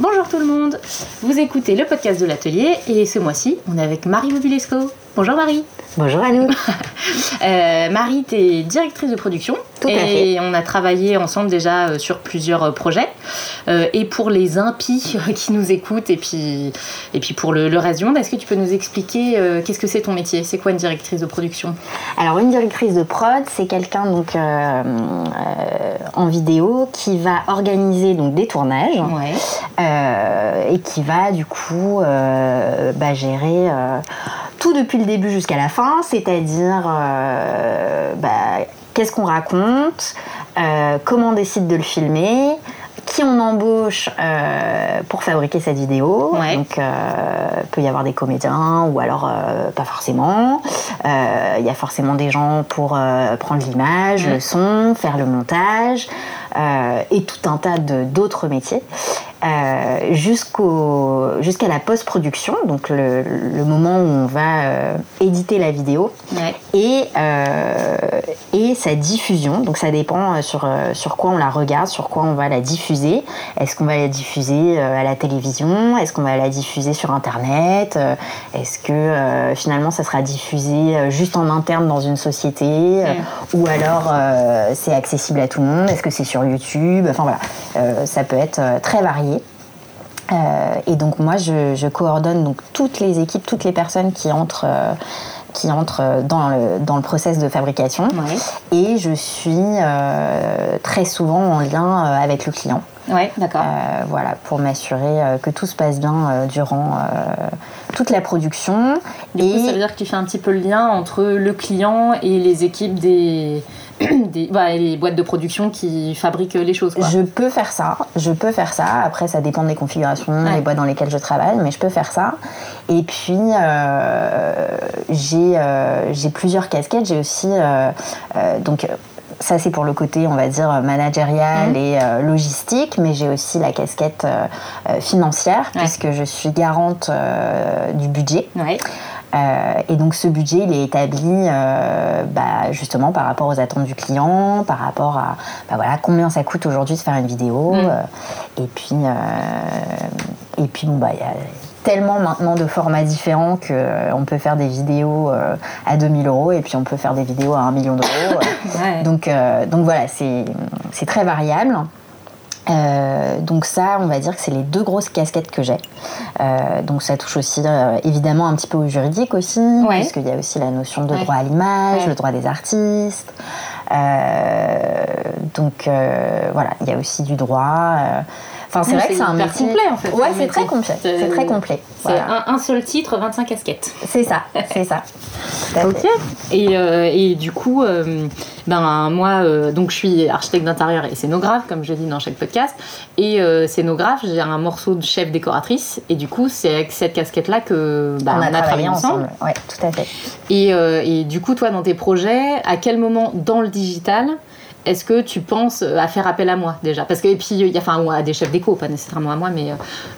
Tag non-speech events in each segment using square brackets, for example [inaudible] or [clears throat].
Bonjour tout le monde, vous écoutez le podcast de l'atelier et ce mois-ci on est avec Marie Mobilesco. Bonjour Marie. Bonjour à nous. [laughs] Euh, Marie, tu es directrice de production. Tout à et on a travaillé ensemble déjà euh, sur plusieurs euh, projets. et pour les impies qui nous écoutent et puis, et puis pour le, le reste du monde, est-ce que tu peux nous expliquer qu'est-ce que c'est ton métier? C'est quoi une directrice de production? Alors une directrice de prod, c'est quelqu'un donc en vidéo qui va organiser donc des tournages et qui va du coup bah, gérer tout depuis le début jusqu'à la fin, c'est-à-dire euh, bah, qu'est-ce qu'on raconte, euh, comment on décide de le filmer, qui on embauche euh, pour fabriquer cette vidéo. Donc, il peut y avoir des comédiens ou alors pas forcément. Il y a forcément des gens pour prendre l'image, le son, faire le montage et tout un tas d'autres métiers. Euh, jusqu'à la post-production, donc le, moment où on va euh, éditer la vidéo, et, euh, et sa diffusion. Donc ça dépend sur, sur quoi on la regarde, sur quoi on va la diffuser. Est-ce qu'on va la diffuser à la télévision? Est-ce qu'on va la diffuser sur Internet? Est-ce que finalement ça sera diffusé juste en interne dans une société? Ou alors c'est accessible à tout le monde? Est-ce que c'est sur YouTube Enfin voilà, ça peut être très varié. Euh, et donc moi, je, coordonne donc toutes les équipes, toutes les personnes qui entrent, euh, qui entrent dans, le, dans le process de fabrication. Et je suis euh, très souvent en lien avec le client. Ouais, d'accord. voilà, pour m'assurer que tout se passe bien durant toute la production. Du et coup, ça veut dire que tu fais un petit peu le lien entre le client et les équipes des [clears throat] des, bah, les boîtes de production qui fabriquent les choses. Je peux faire ça, je peux faire ça. Après, ça dépend des configurations, des boîtes dans lesquelles je travaille, mais je peux faire ça. Et puis, euh, euh, j'ai plusieurs casquettes. J'ai aussi, euh, donc, ça c'est pour le côté, on va dire, managérial mmh. et logistique, mais j'ai aussi la casquette financière, puisque je suis garante du budget. Ouais. Euh, et donc ce budget, il est établi euh, bah, justement par rapport aux attentes du client, par rapport à bah, voilà, combien ça coûte aujourd'hui de faire une vidéo. Mm. Euh, et puis, et puis bon, bah, il y a tellement maintenant de formats différents qu'on peut faire des vidéos à 2000 euros et puis on peut faire des vidéos à 1 million d'euros. [coughs] donc, donc voilà, c'est très variable. Euh, donc ça, on va dire que c'est les deux grosses casquettes que j'ai. Euh, donc ça touche aussi euh, évidemment un petit peu au juridique aussi, parce qu'il y a aussi la notion de droit à l'image, le droit des artistes. donc voilà, il y a aussi du droit. Enfin, c'est vrai que c'est un métier complet en fait. Ouais, c'est très complet. C'est très complet. C'est un, seul titre, 25 casquettes. C'est ça, [laughs] c'est ça. Ok. Et, et, du coup, ben moi, donc je suis architecte d'intérieur et scénographe, comme je dis dans chaque podcast. Et euh, scénographe, j'ai un morceau de chef décoratrice. Et du coup, c'est avec cette casquette-là que bah, on, a, travaillé ensemble. Oui, tout à fait. Et, euh, et, du coup, toi, dans tes projets, à quel moment dans le digital est-ce que tu penses à faire appel à moi déjà? Parce que, et a, enfin, à des chefs pas nécessairement à moi,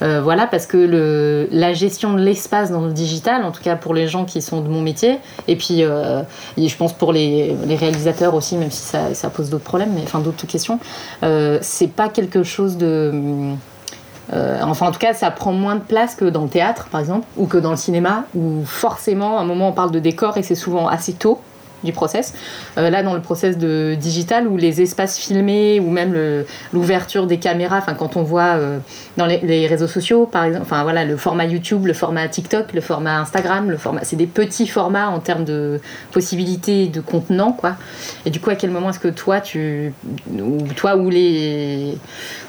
euh, voilà, parce que la gestion de l'espace dans le digital, en tout cas pour les gens qui sont de mon métier, et puis euh, je pense pour les, réalisateurs aussi, même si ça, pose d'autres problèmes, mais enfin d'autres questions, euh, c'est pas quelque chose de. enfin, en tout cas, ça prend moins de place que dans le théâtre, par exemple, ou que dans le cinéma, où forcément, à un moment, on parle de décor et c'est souvent assez tôt du process. Euh, là, dans le process de digital, où les espaces filmés, ou même l'ouverture des caméras, enfin, quand on voit euh, dans les, réseaux sociaux, par exemple, enfin voilà, le format YouTube, le format TikTok, le format Instagram, le format, c'est des petits formats en termes de possibilités de contenant, quoi. Et du coup, à quel moment est-ce que toi, tu, ou toi ou les,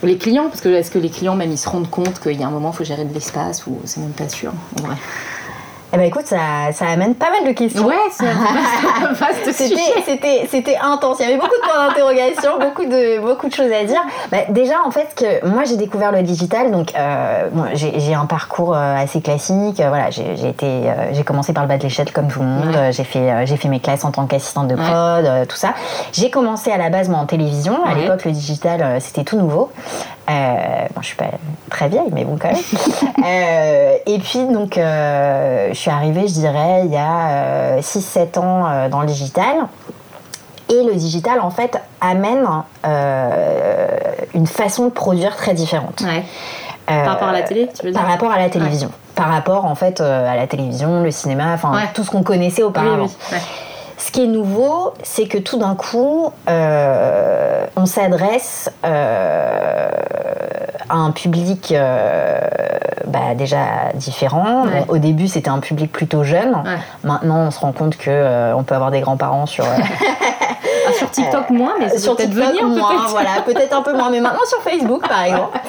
les clients, parce que est-ce que les clients même ils se rendent compte qu'il y a un moment, il faut gérer de l'espace, ou c'est même pas sûr, en vrai? Eh ben écoute, ça, ça amène pas mal de questions. Ouais, c'est [laughs] c'était, c'était intense. Il y avait beaucoup de points d'interrogation, [laughs] beaucoup de, beaucoup de choses à dire. Bah, déjà, en fait, que moi j'ai découvert le digital, donc euh, j'ai, un parcours euh, assez classique. Euh, voilà, j'ai, été, j'ai commencé par le bas de l'échelle comme tout le monde. J'ai fait, j'ai fait mes classes en tant qu'assistante de prod, tout ça. J'ai commencé à la base moi en télévision. À l'époque, le digital c'était tout nouveau. Euh, bon, je suis pas très vieille, mais bon, quand même. [laughs] euh, et puis, donc, euh, je suis arrivée, je dirais, il y a 6-7 euh, ans euh, dans le digital. Et le digital, en fait, amène une façon de produire très différente. par rapport à la télé, tu veux dire Par rapport à la télévision. Par rapport, en fait, à la télévision, le cinéma, enfin, tout ce qu'on connaissait auparavant. Ce qui est nouveau, c'est que tout d'un coup, euh, on s'adresse euh, à un public euh, bah, déjà différent. au début, c'était un public plutôt jeune. Maintenant, on se rend compte que on peut avoir des grands-parents sur sur [laughs] TikTok moins, mais sur TikTok venir, moins, voilà, peut-être un peu moins, mais maintenant sur Facebook par exemple.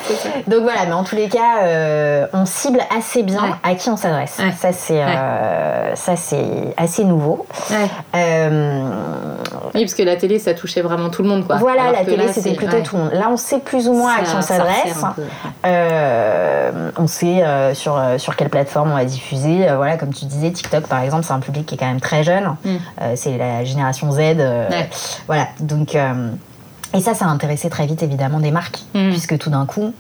Donc voilà, mais en tous les cas, euh, on cible assez bien à qui on s'adresse. Ça c'est euh, ça c'est assez nouveau. Euh, oui, parce que la télé, ça touchait vraiment tout le monde, quoi. Voilà, la télé, c'était plutôt tout le monde. Là, on sait plus ou moins à qui on s'adresse. on sait sur sur quelle plateforme on va diffuser. voilà, comme tu disais, TikTok par exemple, c'est un public qui est quand même très jeune. Mm. c'est la génération Z. Voilà, donc. Euh, et ça, ça a intéressé très vite évidemment des marques, mm. puisque tout d'un coup,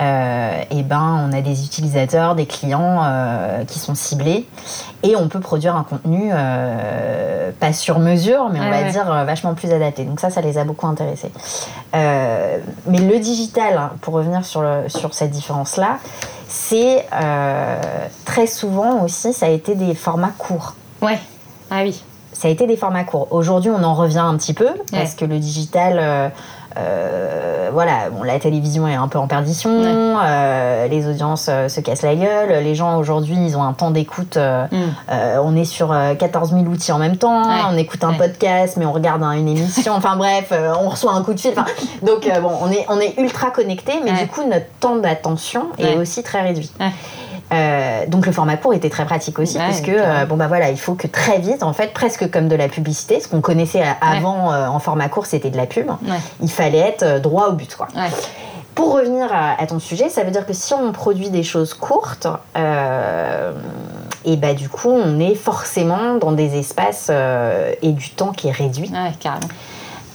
euh, eh ben, on a des utilisateurs, des clients euh, qui sont ciblés et on peut produire un contenu pas sur mesure, mais on va dire vachement plus adapté. Donc ça, ça les a beaucoup intéressés. mais le digital, hein, pour revenir sur, sur cette différence-là, c'est très souvent aussi, ça a été des formats courts. Ouais, ah oui ça a été des formats courts. Aujourd'hui, on en revient un petit peu parce que le digital, euh, euh, voilà, bon, la télévision est un peu en perdition, euh, les audiences se cassent la gueule, les gens aujourd'hui, ils ont un temps d'écoute, mm. on est sur 14 000 outils en même temps, on écoute un podcast, mais on regarde une émission, enfin bref, on reçoit un coup de fil. Donc bon, on est, on est ultra connecté, mais du coup, notre temps d'attention est aussi très réduit. Euh, donc le format court était très pratique aussi, puisque euh, bon bah voilà, il faut que très vite, en fait, presque comme de la publicité, ce qu'on connaissait avant euh, en format court, c'était de la pub. Il fallait être droit au but, quoi. Pour revenir à, ton sujet, ça veut dire que si on produit des choses courtes, et bah du coup, on est forcément dans des espaces et du temps qui est réduit. carrément.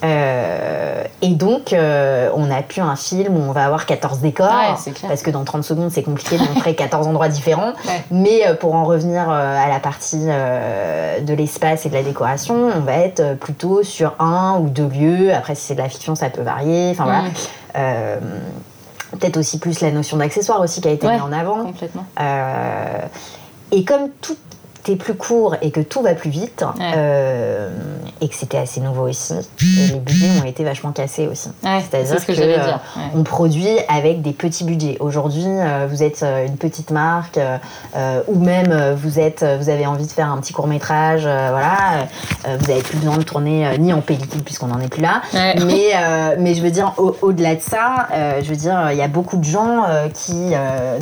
Euh, et donc, euh, on a pu un film où on va avoir 14 décors, parce que dans 30 secondes, c'est compliqué de montrer 14 endroits différents. [laughs] Mais euh, pour en revenir à la partie de l'espace et de la décoration, on va être plutôt sur un ou deux lieux. Après, si c'est de la fiction, ça peut varier. Enfin voilà. Peut-être aussi plus la notion d'accessoire aussi qui a été mise en avant. Complètement. et comme plus court et que tout va plus vite, euh, et que c'était assez nouveau aussi, et les budgets ont été vachement cassés aussi. C'est-à-dire que, euh, on produit avec des petits budgets. Aujourd'hui, euh, vous êtes une petite marque, ou même vous êtes, vous avez envie de faire un petit court métrage, voilà, vous n'avez plus besoin de tourner ni en pellicule puisqu'on n'en est plus là. Mais, [laughs] mais je veux dire, au-delà de ça, je veux dire, il y a beaucoup de gens qui,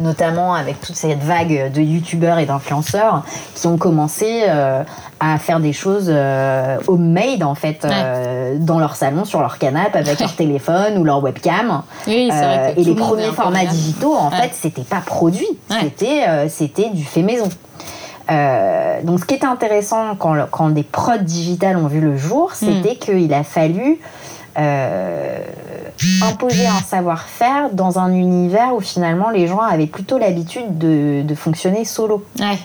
notamment avec toute cette vague de youtubeurs et d'influenceurs, qui ont commencé euh, à faire des choses euh, homemade en fait euh, dans leur salon, sur leur canapé avec leur téléphone ou leur webcam. et les premiers formats digitaux en fait c'était pas produit, c'était c'était du fait maison. donc, ce qui était intéressant quand, quand des prods digitales ont vu le jour, hmm. c'était qu'il a fallu imposer un savoir-faire dans un univers où finalement les gens avaient plutôt l'habitude de, de, fonctionner solo. Ouais.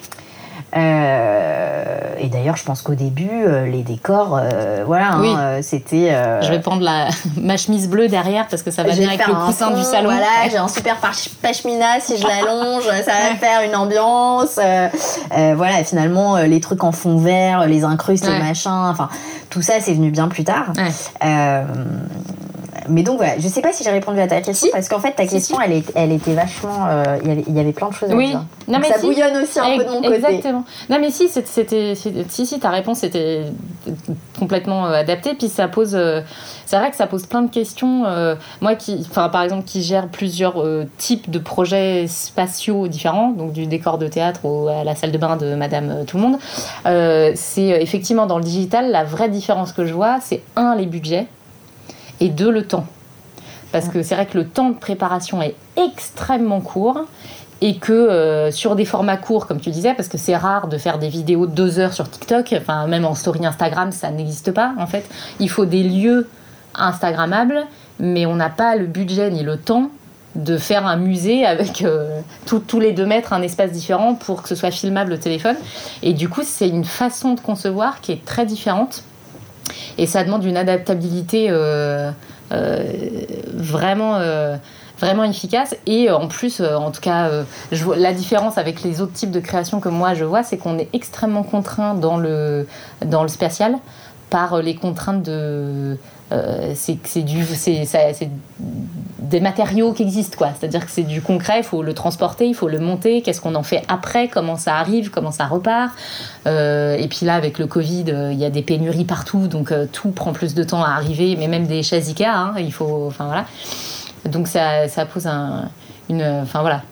Euh, et d'ailleurs, je pense qu'au début, euh, les décors, euh, voilà, hein, c'était. Je vais prendre la, [laughs] ma chemise bleue derrière parce que ça va bien avec le coussin du salon. Voilà, j'ai un super pashmina si je l'allonge, ça va faire une ambiance. voilà, finalement, les trucs en fond vert, les incrustes, les machins, enfin, tout ça, c'est venu bien plus tard mais donc voilà, je sais pas si j'ai répondu à ta question parce qu'en fait ta question Elle, est, elle était vachement. Euh, il y avait plein de choses à oui. dire. Non, mais ça bouillonne aussi un peu de mon côté. Exactement. Non mais si, c'était, si, si, ta réponse était complètement euh, adaptée. Puis ça pose. Euh, c'est vrai que ça pose plein de questions. moi qui, enfin par exemple, qui gère plusieurs types de projets spatiaux différents, donc du décor de théâtre à la salle de bain de Madame Tout le Monde, c'est effectivement dans le digital la vraie différence que je vois, c'est un les budgets et deux, le temps. Parce que c'est vrai que le temps de préparation est extrêmement court et que euh, sur des formats courts, comme tu disais, parce que c'est rare de faire des vidéos de deux heures sur TikTok, enfin même en story Instagram, ça n'existe pas en fait. Il faut des lieux Instagrammables, mais on n'a pas le budget ni le temps de faire un musée avec euh, tous les deux mètres un espace différent pour que ce soit filmable au téléphone. Et du coup, c'est une façon de concevoir qui est très différente et ça demande une adaptabilité euh, euh, vraiment. Euh, vraiment efficace. Et en plus, en tout cas, la différence avec les autres types de créations que moi je vois, c'est qu'on est extrêmement contraint dans le, dans le spatial par les contraintes de euh, c'est c'est des matériaux qui existent quoi. C'est à dire que c'est du concret il faut le transporter il faut le monter. Qu'est-ce qu'on en fait après? Comment ça arrive? Comment ça repart? Euh, et puis là avec le covid euh, il y a des pénuries partout donc tout prend plus de temps à arriver mais même des chaises Ikea hein, il faut enfin voilà. Donc ça, ça pose un une enfin voilà.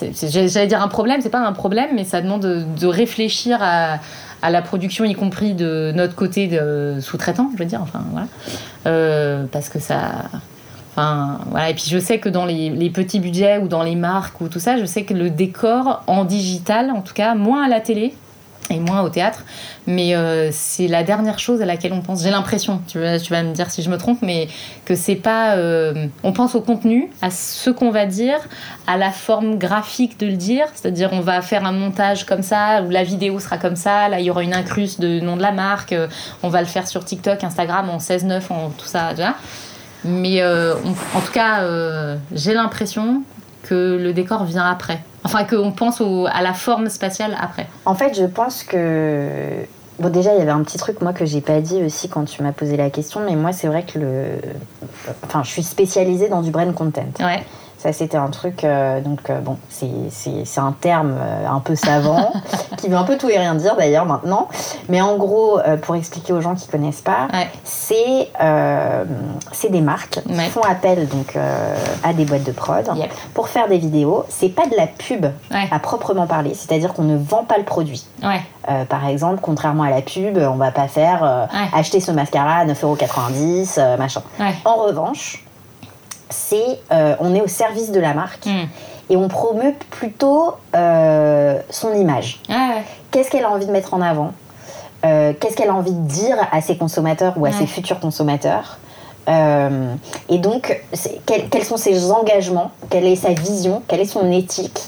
J'allais dire un problème c'est pas un problème mais ça demande de réfléchir à à la production, y compris de notre côté sous-traitant, je veux dire. Enfin, voilà. Euh, parce que ça. Enfin, voilà. Et puis je sais que dans les, les, petits budgets ou dans les marques ou tout ça, je sais que le décor en digital, en tout cas, moins à la télé, et moins au théâtre. Mais euh, c'est la dernière chose à laquelle on pense. J'ai l'impression, tu, vas me dire si je me trompe, mais que c'est pas. Euh, on pense au contenu, à ce qu'on va dire, à la forme graphique de le dire. C'est-à-dire, on va faire un montage comme ça, où la vidéo sera comme ça, là, il y aura une incruste de nom de la marque, euh, on va le faire sur TikTok, Instagram en 16-9, en tout ça, déjà. Mais en tout cas, j'ai l'impression que le décor vient après. Enfin, qu'on pense à la forme spatiale après. En fait, je pense que. Bon, déjà, il y avait un petit truc, moi, que j'ai pas dit aussi quand tu m'as posé la question, mais moi, c'est vrai que le. Enfin, je suis spécialisée dans du brain content. Ouais. Ça, c'était un truc, euh, donc euh, bon, c'est un terme euh, un peu savant, [laughs] qui veut un peu tout et rien dire d'ailleurs maintenant. Mais en gros, pour expliquer aux gens qui connaissent pas, c'est des marques qui font appel donc, à des boîtes de prod pour faire des vidéos. C'est pas de la pub à proprement parler, c'est-à-dire qu'on ne vend pas le produit. par exemple, contrairement à la pub, on va pas faire acheter ce mascara à 9,90€, machin. En revanche, c'est euh, on est au service de la marque hmm. et on promeut plutôt euh, son image. Ah Qu'est-ce qu'elle a envie de mettre en avant? Euh, Qu'est-ce qu'elle a envie de dire à ses consommateurs ou à ses futurs consommateurs? Et donc, quels, sont ses engagements? Quelle est sa vision? Quelle est son éthique?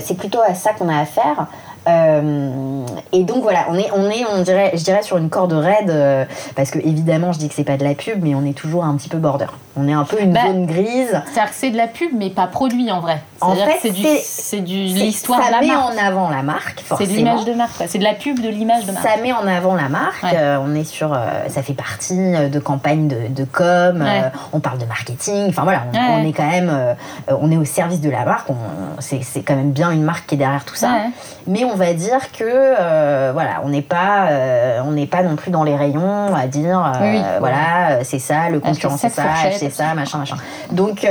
C'est plutôt à ça qu'on a affaire. Euh, et donc voilà, on est, on est, on dirait, je dirais sur une corde raide, euh, parce que évidemment, je dis que c'est pas de la pub, mais on est toujours un petit peu border. On est un peu une bah, zone grise. C'est-à-dire que c'est de la pub, mais pas produit en vrai. En fait, c'est du, l'histoire de la marque. Ça met en avant la marque, forcément. C'est l'image de marque. C'est de la pub de l'image de marque. Ça met en avant la marque. Euh, on est sur, ça fait partie de campagnes de, de com. on parle de marketing. Enfin voilà, on, est quand même, on est au service de la marque. C'est quand même bien une marque qui est derrière tout ça. Mais on on va dire que euh, voilà, on n'est pas, euh, on n'est pas non plus dans les rayons à dire euh, voilà, c'est ça, le concurrent c'est ça, c'est ça, machin, machin. Donc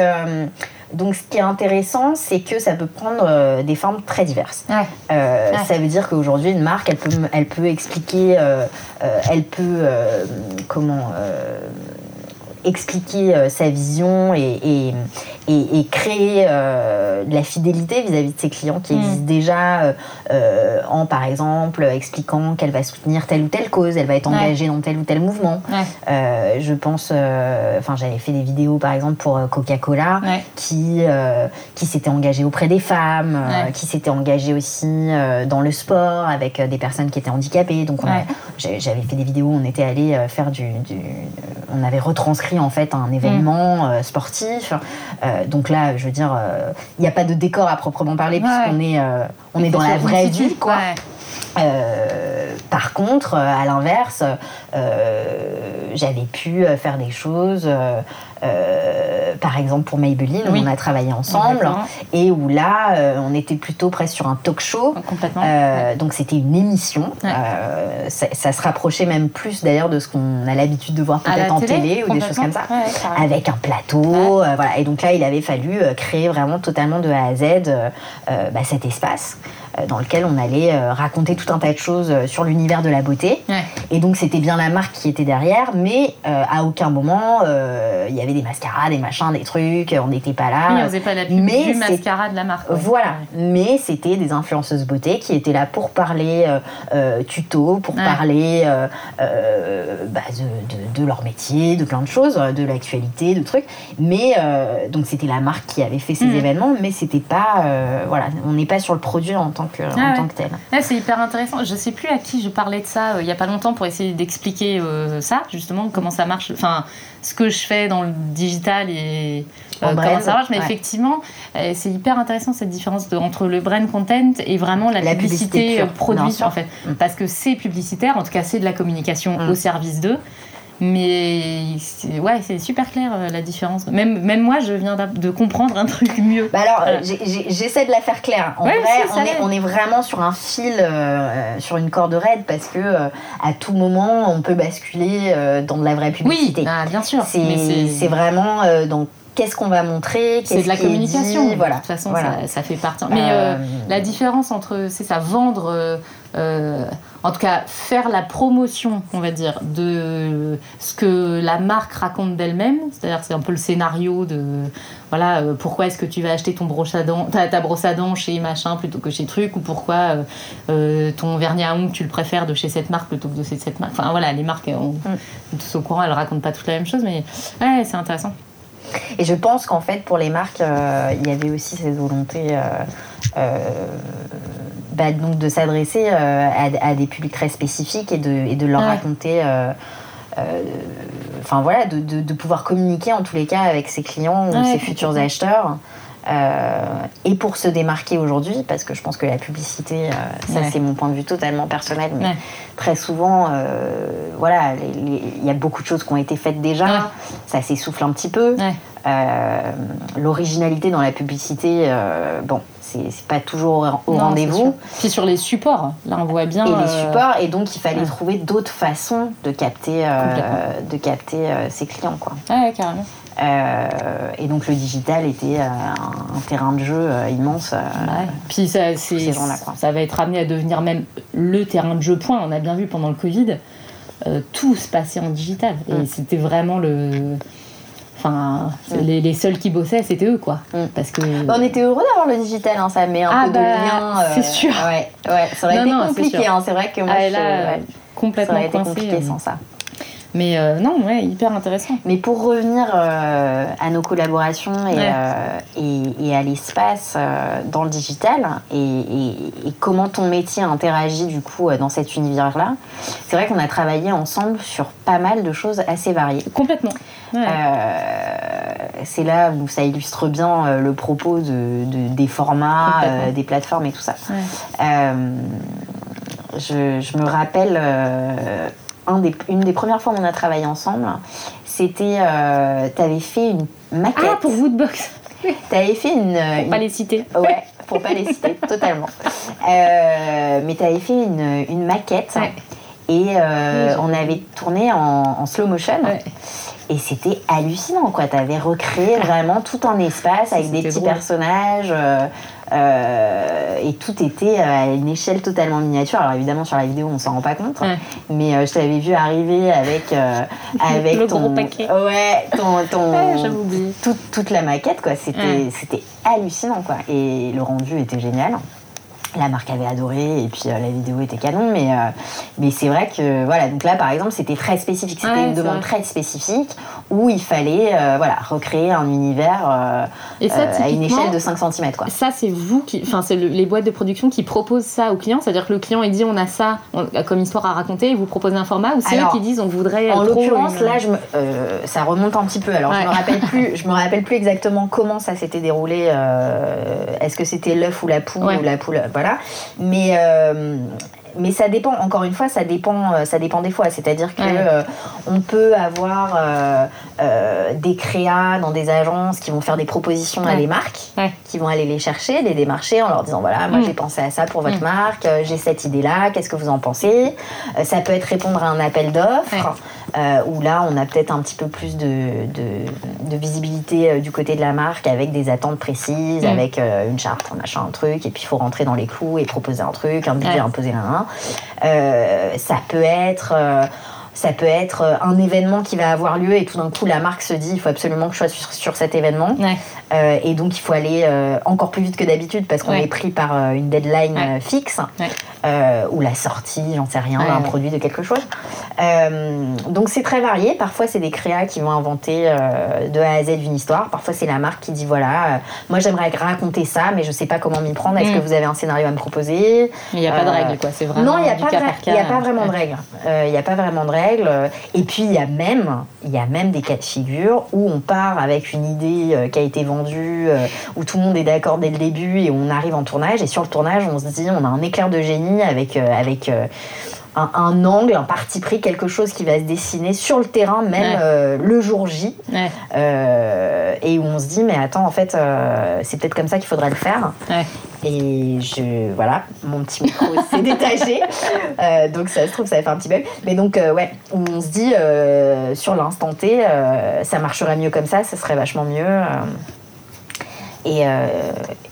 donc, ce qui est intéressant, c'est que ça peut prendre des formes très diverses. Ça veut dire qu'aujourd'hui, une marque, elle peut, elle peut expliquer, elle peut, comment, expliquer euh, sa vision et, et, créer euh, de la fidélité vis-à-vis de ses clients qui mm. existent déjà euh, en, par exemple, expliquant qu'elle va soutenir telle ou telle cause, elle va être engagée dans tel ou tel mouvement. je pense, enfin, j'avais fait des vidéos, par exemple, pour Coca-Cola, qui, qui s'était engagée auprès des femmes, qui s'était engagée aussi dans le sport avec des personnes qui étaient handicapées. Donc, j'avais fait des vidéos où on était allé faire du, du on avait retranscrit en fait un événement mm. euh, sportif. Euh, donc là, je veux dire, euh, il n'y a pas de décor à proprement parler puisqu'on est, on est dans la vraie vie, quoi. par contre, à l'inverse, j'avais pu faire des choses euh, par exemple pour Maybelline, où on a travaillé ensemble, et où là, euh, on était plutôt presque sur un talk show. Complètement. Euh, donc c'était une émission. Ça, se rapprochait même plus d'ailleurs de ce qu'on a l'habitude de voir peut-être en télé ou des choses comme ça, avec un plateau. voilà. Et donc là, il avait fallu créer vraiment totalement de A à Z bah, cet espace. Dans lequel on allait raconter tout un tas de choses sur l'univers de la beauté. Et donc c'était bien la marque qui était derrière, mais à aucun moment il y avait des mascaras, des machins, des trucs, on n'était pas là. Oui, on faisait pas la pub mais du mascara de la marque. Voilà, mais c'était des influenceuses beauté qui étaient là pour parler tuto, pour parler bah, de, de, leur métier, de plein de choses, de l'actualité, de trucs. Mais donc c'était la marque qui avait fait ces mm. événements, mais c'était pas, voilà, on n'est pas sur le produit en tant que, en ah tant que tel. c'est hyper intéressant. Je sais plus à qui je parlais de ça euh, il y a pas longtemps pour essayer d'expliquer euh, ça, justement, comment ça marche. Enfin, ce que je fais dans le digital et comment ça marche. Mais effectivement, c'est hyper intéressant cette différence entre le brand content et vraiment la, publicité, produit en fait. Mm. Parce que c'est publicitaire, en tout cas c'est de la communication mm. au service d'eux. Mais ouais, c'est super clair euh, la différence. Même, même moi, je viens de comprendre un truc mieux. Bah alors, j'essaie de la faire claire. En vrai, on, est, on, est, vraiment sur un fil, euh, sur une corde raide, parce que euh, à tout moment, on peut basculer dans de la vraie publicité. Oui, ah, bien sûr. C'est vraiment donc qu'est-ce qu'on va montrer C'est de la communication. Voilà. De toute façon, ça, ça, fait partie. Mais la différence entre, c'est ça, vendre euh, en tout cas, faire la promotion, on va dire, de ce que la marque raconte d'elle-même. C'est-à-dire, c'est un peu le scénario de, voilà, euh, pourquoi est-ce que tu vas acheter ton brosse à dents, ta, brosse à dents chez machin plutôt que chez truc, ou pourquoi euh, ton vernis à ongles, tu le préfères de chez cette marque plutôt que de chez cette marque. Enfin, voilà, les marques, on, mm. tous au courant, elles racontent pas toutes la même chose, mais ouais, c'est intéressant. Et je pense qu'en fait, pour les marques, il y avait aussi cette volonté bah, donc de s'adresser euh, à, des publics très spécifiques et de, et de leur raconter. Euh, euh, enfin voilà, de, de, pouvoir communiquer en tous les cas avec ses clients ou ses futurs acheteurs. Et pour se démarquer aujourd'hui, parce que je pense que la publicité, ça c'est mon point de vue totalement personnel, mais très souvent, voilà, il y a beaucoup de choses qui ont été faites déjà, ça s'essouffle un petit peu. L'originalité dans la publicité, bon, c'est pas toujours au rendez-vous. Puis sur les supports, là on voit bien. Et les euh, supports, et donc il fallait trouver d'autres façons de capter, euh, de capter euh, ses clients. Quoi. Ah ouais, carrément. Et donc le digital était un, terrain de jeu immense. Ouais. Puis ça, ça va être amené à devenir même le terrain de jeu point. On a bien vu pendant le Covid, tout se passait en digital. Et mm. c'était vraiment le Enfin, les, les, seuls qui bossaient, c'était eux, quoi. Mm. Parce que... on était heureux d'avoir le digital, hein, ça met un ah peu de bah, lien. Euh, c'est sûr. Ouais, ouais, ça aurait été compliqué, hein, c'est vrai que moi, ah, là, complètement ça aurait été compliqué euh. sans ça. Mais euh, non, ouais, hyper intéressant. Mais pour revenir à nos collaborations et, et, à l'espace dans le digital et, et, comment ton métier interagit du coup dans cet univers-là, c'est vrai qu'on a travaillé ensemble sur pas mal de choses assez variées. Complètement. Euh, c'est là où ça illustre bien euh, le propos de, des formats, euh, des plateformes et tout ça. Je, me rappelle un des, une des premières fois où on a travaillé ensemble, c'était, tu avais fait une maquette. Ah, pour Woodbox Tu avais fait une. Pour pas les citer. Ouais, pour pas les citer, [laughs] totalement. mais tu avais fait une, une maquette. Et on avait tourné en, slow motion. Et c'était hallucinant, quoi. Tu avais recréé vraiment tout un espace avec des petits personnages. Euh, euh, et tout était à une échelle totalement miniature. Alors évidemment sur la vidéo on s'en rend pas compte, mais euh, je t'avais vu arriver avec [laughs] avec ton paquet. ouais ton, ton [laughs] toute, toute la maquette quoi. C'était c'était hallucinant quoi. Et le rendu était génial la marque avait adoré et puis euh, la vidéo était canon mais euh, mais c'est vrai que voilà donc là par exemple c'était très spécifique. C'était une demande très spécifique où il fallait euh, voilà recréer un univers à une échelle de 5 cm quoi. Ça c'est vous qui enfin c'est les boîtes de production qui proposent ça au client, c'est-à-dire que le client il dit on a ça comme histoire à raconter et vous proposez un format ou c'est eux qui disent on voudrait En l'occurrence là je ça remonte un petit peu. Alors je me rappelle [laughs] plus je me rappelle plus exactement comment ça s'était déroulé est-ce que c'était l'œuf ou la poule ou la poule mais euh, mais ça dépend. Encore une fois, ça dépend. Euh, ça dépend des fois. C'est-à-dire que euh, on peut avoir des créas dans des agences qui vont faire des propositions à des marques, qui vont aller les chercher, les démarcher en leur disant voilà, moi mm. j'ai pensé à ça pour votre mm. marque, j'ai cette idée-là, qu'est-ce que vous en pensez? Ça peut être répondre à un appel d'offres où là on a peut-être un petit peu plus de, de, visibilité du côté de la marque avec des attentes précises, mm. avec une charte, un machin, un truc, et puis il faut rentrer dans les clous et proposer un truc, un budget imposé là. Euh, ça peut être euh, ça peut être euh, un événement qui va avoir lieu et tout d'un coup la marque se dit il faut absolument que je sois sur, cet événement. Et donc il faut aller encore plus vite que d'habitude parce qu'on est pris par une deadline fixe ou la sortie, j'en sais rien, d'un produit de quelque chose. donc c'est très varié. Parfois c'est des créas qui vont inventer de A à Z une histoire. Parfois c'est la marque qui dit voilà, moi j'aimerais raconter ça, mais je sais pas comment m'y prendre. Est-ce mm. que vous avez un scénario à me proposer? Il n'y a pas de règle, quoi. C'est vraiment. Non, il n'y a, pas, a pas vraiment de règles. Il n'y a pas vraiment de règles. Et puis, il y, a même, y a même des cas de figure où on part avec une idée euh, qui a été vendue, euh, où tout le monde est d'accord dès le début et on arrive en tournage. Et sur le tournage, on se dit, on a un éclair de génie avec. Euh, avec un, angle, un parti pris, quelque chose qui va se dessiner sur le terrain, même le jour J. et où on se dit, mais attends, en fait, c'est peut-être comme ça qu'il faudrait le faire. Et je, voilà, mon petit micro [laughs] s'est détaché. Euh, donc ça se trouve, ça faire un petit bug. Mais donc, euh, ouais, on se dit euh, sur l'instant T, ça marcherait mieux comme ça, ça serait vachement mieux. Et,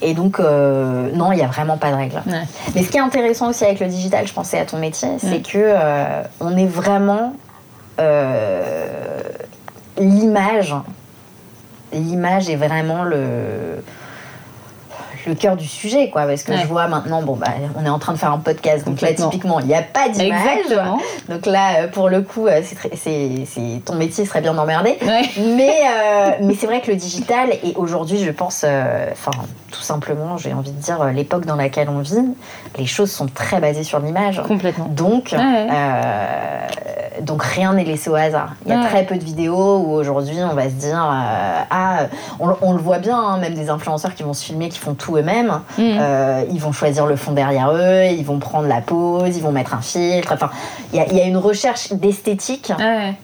et, donc, non, il n'y a vraiment pas de règle. Mais ce qui est intéressant aussi avec le digital, je pensais à ton métier, c'est que on est vraiment l'image. L'image est vraiment le le cœur du sujet, quoi. Parce que je vois maintenant, bon, bah, on est en train de faire un podcast, donc là, typiquement, il n'y a pas d'image. Donc là, euh, pour le coup, euh, c'est ton métier serait bien emmerdé. Mais, euh, mais c'est vrai que le digital, et aujourd'hui, je pense, enfin, tout simplement, j'ai envie de dire, l'époque dans laquelle on vit, les choses sont très basées sur l'image. Complètement. Donc, donc rien n'est laissé au hasard. Il y a très peu de vidéos où aujourd'hui, on va se dire, ah, on, le voit bien, hein, même des influenceurs qui vont se filmer, qui font tout eux-mêmes. Mm. Euh, ils vont choisir le fond derrière eux, ils vont prendre la pose, ils vont mettre un filtre. Enfin, il y, a une recherche d'esthétique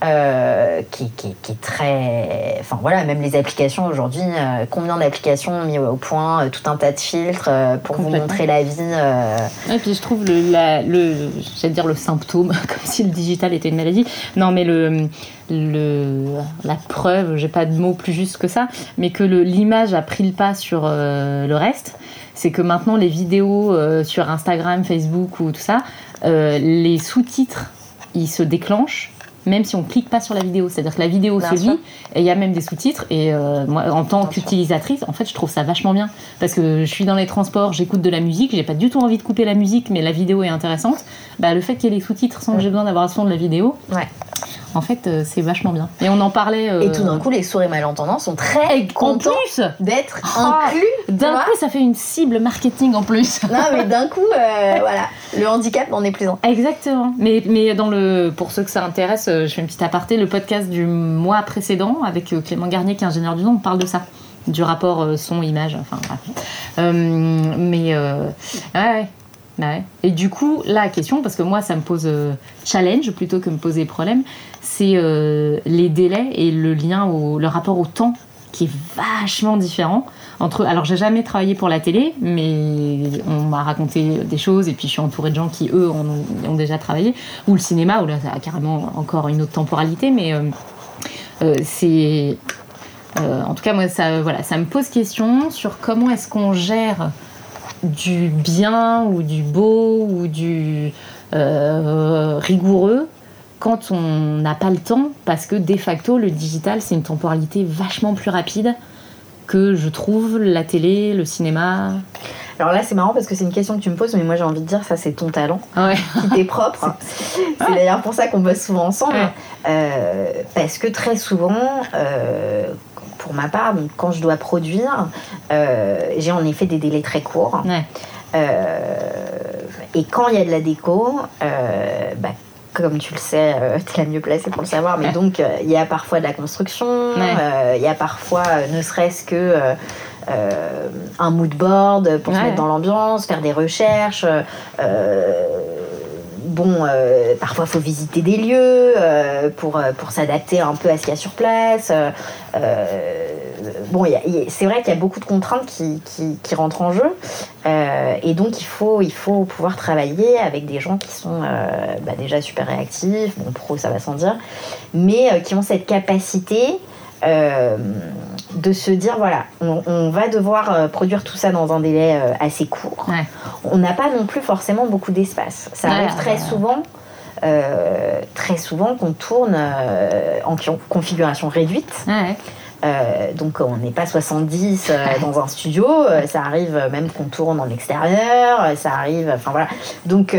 euh, qui, est très. Enfin voilà, même les applications aujourd'hui, euh, combien d'applications ont mis au point tout un tas de filtres pour vous montrer la vie. Et puis je trouve le, la, le, dire le symptôme, [laughs] comme si le digital était une maladie. Non, mais la preuve, j'ai pas de mots plus juste que ça, mais que l'image a pris le pas sur euh, le reste, c'est que maintenant les vidéos euh, sur Instagram, Facebook ou tout ça, euh, les sous-titres, ils se déclenchent même si on clique pas sur la vidéo. C'est-à-dire que la vidéo se lit et il y a même des sous-titres. Et moi, en tant qu'utilisatrice, en fait, je trouve ça vachement bien parce que je suis dans les transports, j'écoute de la musique, j'ai pas du tout envie de couper la musique, mais la vidéo est intéressante. Bah, le fait qu'il y ait les sous-titres sans que j'ai besoin d'avoir le son de la vidéo, ouais en fait, euh, c'est vachement bien. Et on en parlait. Euh, et tout d'un coup, les sourds et malentendants sont très contents d'être ah, inclus. D'un coup, ça fait une cible marketing en plus. [laughs] non, mais d'un coup, euh, voilà, le handicap n'en est plus un. Exactement. Mais, mais dans le, pour ceux que ça intéresse, je fais une petite aparté. Le podcast du mois précédent avec Clément Garnier, qui est ingénieur du nom, on parle de ça du rapport son-image. Enfin, mais ouais, ouais. Et du coup, la question, parce que moi, ça me pose challenge plutôt que me poser problème, c'est euh, les délais et le lien, au, le rapport au temps qui est vachement différent entre. Alors, j'ai jamais travaillé pour la télé, mais on m'a raconté des choses et puis je suis entourée de gens qui, eux, ont, déjà travaillé. Ou le cinéma, où là, ça a carrément encore une autre temporalité, mais euh, euh, c'est. en tout cas, moi, ça, voilà, ça me pose question sur comment est-ce qu'on gère du bien ou du beau ou du rigoureux quand on n'a pas le temps, parce que de facto, le digital, c'est une temporalité vachement plus rapide que je trouve la télé, le cinéma. Alors là, c'est marrant parce que c'est une question que tu me poses, mais moi j'ai envie de dire ça, c'est ton talent ouais. [laughs] qui t'est propre. c'est d'ailleurs pour ça qu'on bosse souvent ensemble, euh, parce que très souvent, euh, pour ma part, donc, quand je dois produire, euh, j'ai en effet des délais très courts. et quand il y a de la déco, bah, comme tu le sais, euh, tu es la mieux placée pour le savoir, mais donc euh, il y a parfois de la construction, euh, il y a parfois ne serait-ce que un mood board pour se mettre dans l'ambiance, faire des recherches. Bon, parfois il faut visiter des lieux pour, pour s'adapter un peu à ce qu'il y a sur place bon, c'est vrai qu'il y a beaucoup de contraintes qui, qui, rentrent en jeu. Euh, et donc, il faut, il faut pouvoir travailler avec des gens qui sont euh, bah, déjà super réactifs, bon, pro, ça va sans dire, mais euh, qui ont cette capacité de se dire voilà, on, va devoir produire tout ça dans un délai assez court. On n'a pas non plus forcément beaucoup d'espace. Ça arrive très souvent. très souvent qu'on tourne en configuration réduite. donc on n'est pas 70 dans un studio, ça arrive même qu'on tourne en extérieur, ça arrive, enfin voilà. Donc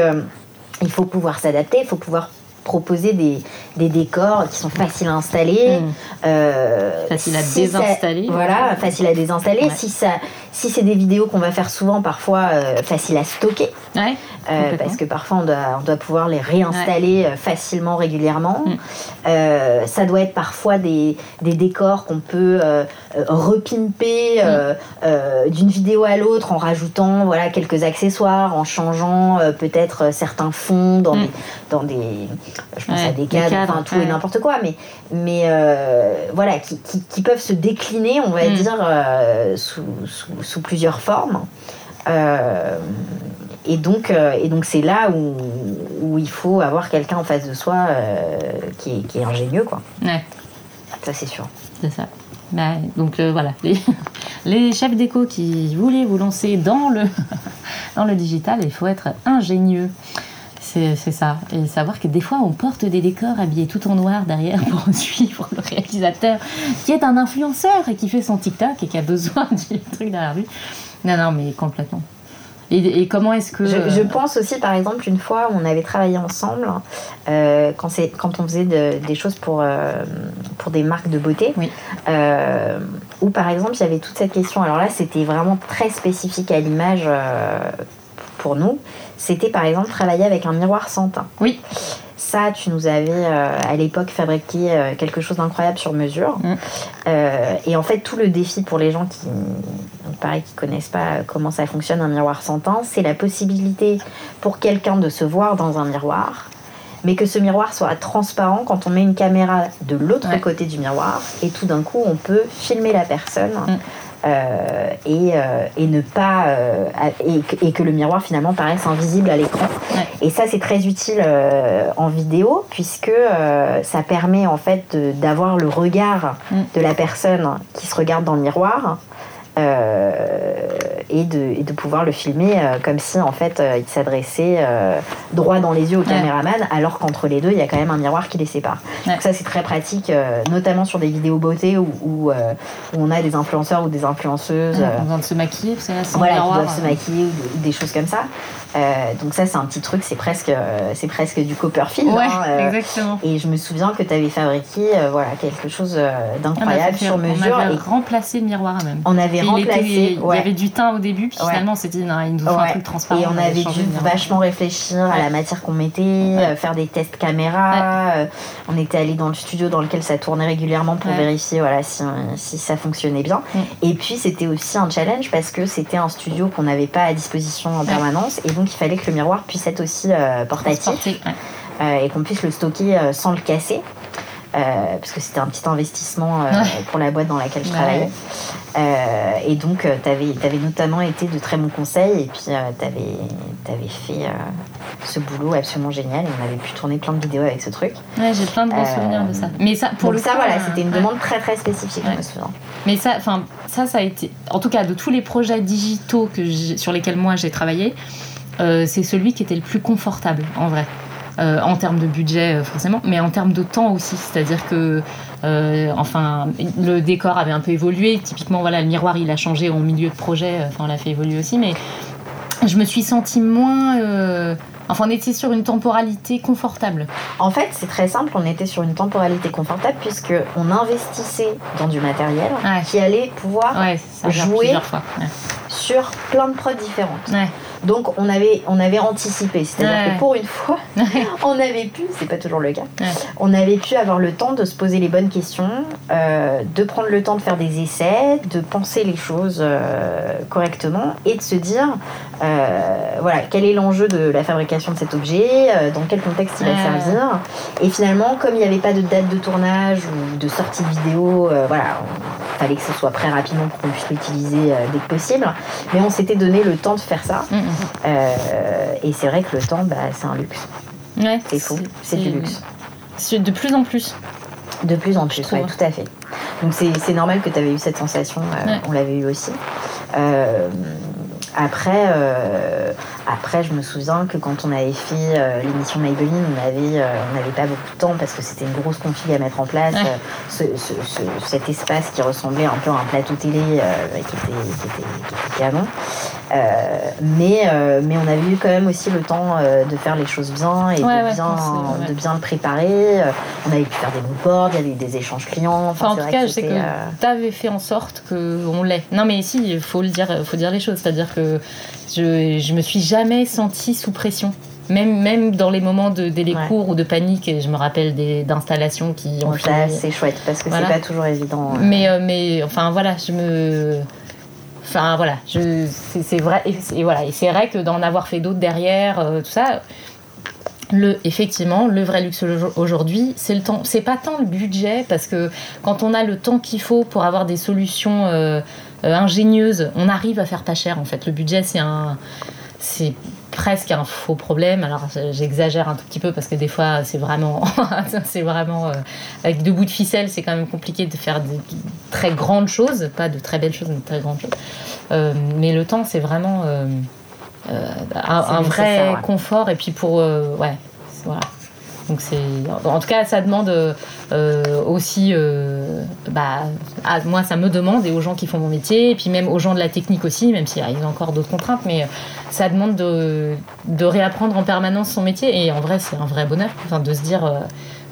il faut pouvoir s'adapter, il faut pouvoir proposer des, des, décors qui sont faciles à installer. Mm. Euh, facile à désinstaller. voilà, facile à désinstaller. Si, ça, si c'est des vidéos qu'on va faire souvent, parfois euh, facile à stocker. Ouais. Euh, parce que parfois on doit, on doit pouvoir les réinstaller euh, facilement, régulièrement. Mm. Euh, ça doit être parfois des, des décors qu'on peut repimper mm. d'une vidéo à l'autre en rajoutant voilà, quelques accessoires, en changeant peut-être certains fonds dans, mm. des, dans des. Je pense à des cadres, enfin tout et n'importe quoi, mais, mais voilà, qui, qui, qui, peuvent se décliner, on va dire, sous, sous, sous, plusieurs formes. Euh, et donc, euh, et donc c'est là où, où, il faut avoir quelqu'un en face de soi euh, qui, est, qui, est, ingénieux, quoi. Ouais. Ça, c'est sûr. C'est ça. Bah, donc voilà, les, [laughs] les chefs d'éco qui voulaient vous lancer dans le, [laughs] dans le digital, il faut être ingénieux. C'est ça. Et savoir que des fois, on porte des décors habillés tout en noir derrière pour [laughs] suivre le réalisateur qui est un influenceur et qui fait son TikTok et qui a besoin du truc derrière lui. Non, non, mais complètement. Et, comment est-ce que... Je, pense aussi, par exemple, une fois, on avait travaillé ensemble euh, quand, quand on faisait des choses pour, euh, pour des marques de beauté. Oui. Euh, où, par exemple, il y avait toute cette question. Alors là, c'était vraiment très spécifique à l'image pour nous. C'était, par exemple, travailler avec un miroir sans teint. Oui ça, tu nous avais euh, à l'époque fabriqué euh, quelque chose d'incroyable sur mesure. Mm. Euh, et en fait, tout le défi pour les gens qui, pareil, qui connaissent pas comment ça fonctionne un miroir sans teint, c'est la possibilité pour quelqu'un de se voir dans un miroir, mais que ce miroir soit transparent quand on met une caméra de l'autre côté du miroir et tout d'un coup on peut filmer la personne. Mm. Euh, et, euh, et, ne pas euh, et, que le miroir finalement paraisse invisible à l'écran. Et ça c'est très utile en vidéo puisque ça permet en fait d'avoir le regard mm. de la personne qui se regarde dans le miroir et, de, de, pouvoir le filmer euh, comme si en fait euh, il s'adressait droit dans les yeux au caméraman, alors qu'entre les deux il y a quand même un miroir qui les sépare. Donc ça c'est très pratique, notamment sur des vidéos beauté où, où, on a des influenceurs ou des influenceuses. on de se maquiller, c'est voilà, qui doivent se maquiller ou des choses comme ça. Euh, donc ça, c'est un petit truc, c'est presque, euh, c'est presque du Copperfield. Ouais, hein, euh, exactement. Et je me souviens que tu avais fabriqué voilà, quelque chose d'incroyable sur mesure. On avait et remplacé le miroir même. On avait remplacé. Il y avait du teint au début, puis finalement, c'était il nous faut un truc transparent. Et on, avait dû vachement réfléchir à la matière qu'on mettait, faire des tests caméra. on était allé dans le studio dans lequel ça tournait régulièrement pour vérifier voilà, si, si ça fonctionnait bien. Et puis, c'était aussi un challenge parce que c'était un studio qu'on n'avait pas à disposition en permanence. Et donc il fallait que le miroir puisse être aussi euh, portatif euh, et qu'on puisse le stocker euh, sans le casser. Parce que c'était un petit investissement pour la boîte dans laquelle je travaillais. et donc, tu avais, notamment été de très bons conseils et puis tu avais, fait ce boulot absolument génial et on avait pu tourner plein de vidéos avec ce truc. Ouais, j'ai plein de bons souvenirs de ça. Mais ça, pour le ça, voilà, c'était une demande très très spécifique. Mais ça, enfin, ça, ça a été, en tout cas, de tous les projets digitaux que sur lesquels moi j'ai travaillé, euh, c'est celui qui était le plus confortable en vrai. Euh, en termes de budget euh, forcément, mais en termes de temps aussi. C'est-à-dire que, enfin, le décor avait un peu évolué. Typiquement, voilà, le miroir, il a changé en milieu de projet. Enfin, on l'a fait évoluer aussi, mais je me suis sentie moins. Enfin, on était sur une temporalité confortable. En fait, c'est très simple. On était sur une temporalité confortable puisque on investissait dans du matériel qui allait pouvoir jouer sur plein de prods différentes. Donc on avait, on avait anticipé, c'est-à-dire que pour une fois, [laughs] on avait pu, c'est pas toujours le cas, on avait pu avoir le temps de se poser les bonnes questions, euh, de prendre le temps de faire des essais, de penser les choses euh, correctement et de se dire, euh, voilà, quel est l'enjeu de la fabrication de cet objet, dans quel contexte il va servir. Et finalement, comme il n'y avait pas de date de tournage ou de sortie de vidéo, voilà, il fallait que ce soit prêt rapidement pour qu'on puisse l'utiliser dès que possible. Mais on s'était donné le temps de faire ça. Mm, mm. Euh, et c'est vrai que le temps, bah, c'est un luxe. Ouais, c'est faux, c'est du luxe. De plus en plus. De plus en plus, oui, tout à fait. Donc c'est normal que tu avais eu cette sensation, euh, on l'avait eu aussi. Euh, après, euh, après, je me souviens que quand on avait fait euh, l'émission Maybelline, on avait, on n'avait pas beaucoup de temps parce que c'était une grosse config à mettre en place. cet espace qui ressemblait un peu à un plateau télé qui, était, qui, était, qui, canon. Mais, mais on avait eu quand même aussi le temps de faire les choses bien et de, bien, de bien le préparer. on avait pu faire des moodboards, il y avait eu des échanges clients. Enfin, en tout cas, je sais que tu avais fait en sorte qu'on l'ait. Non, mais si, il faut le dire, faut dire les choses. C'est-à-dire que je, je me suis jamais sentie sous pression. Même, même dans les moments de délai court ou de panique, je me rappelle d'installations qui ont fait. C'est chouette parce que c'est pas toujours évident. Euh. Mais, euh, mais enfin voilà, je me. Enfin voilà, c'est vrai. Et, voilà, et c'est vrai que d'en avoir fait d'autres derrière, euh, tout ça, le, effectivement, le vrai luxe aujourd'hui, c'est le temps. C'est pas tant le budget, parce que quand on a le temps qu'il faut pour avoir des solutions euh, euh, ingénieuses, on arrive à faire pas cher. En fait, le budget, c'est un, c'est presque un faux problème. Alors, j'exagère un tout petit peu parce que des fois, c'est vraiment, [laughs] c'est vraiment euh, avec deux bouts de ficelle, c'est quand même compliqué de faire de très grandes choses, pas de très belles choses, mais de très grandes choses. mais le temps, c'est vraiment euh, un, vrai confort et puis pour euh, ouais voilà donc c'est en tout cas ça demande euh, aussi bah, à moi ça me demande et aux gens qui font mon métier et puis même aux gens de la technique aussi même s'il y a encore d'autres contraintes mais ça demande de, de, réapprendre en permanence son métier. Et en vrai c'est un vrai bonheur enfin, de se dire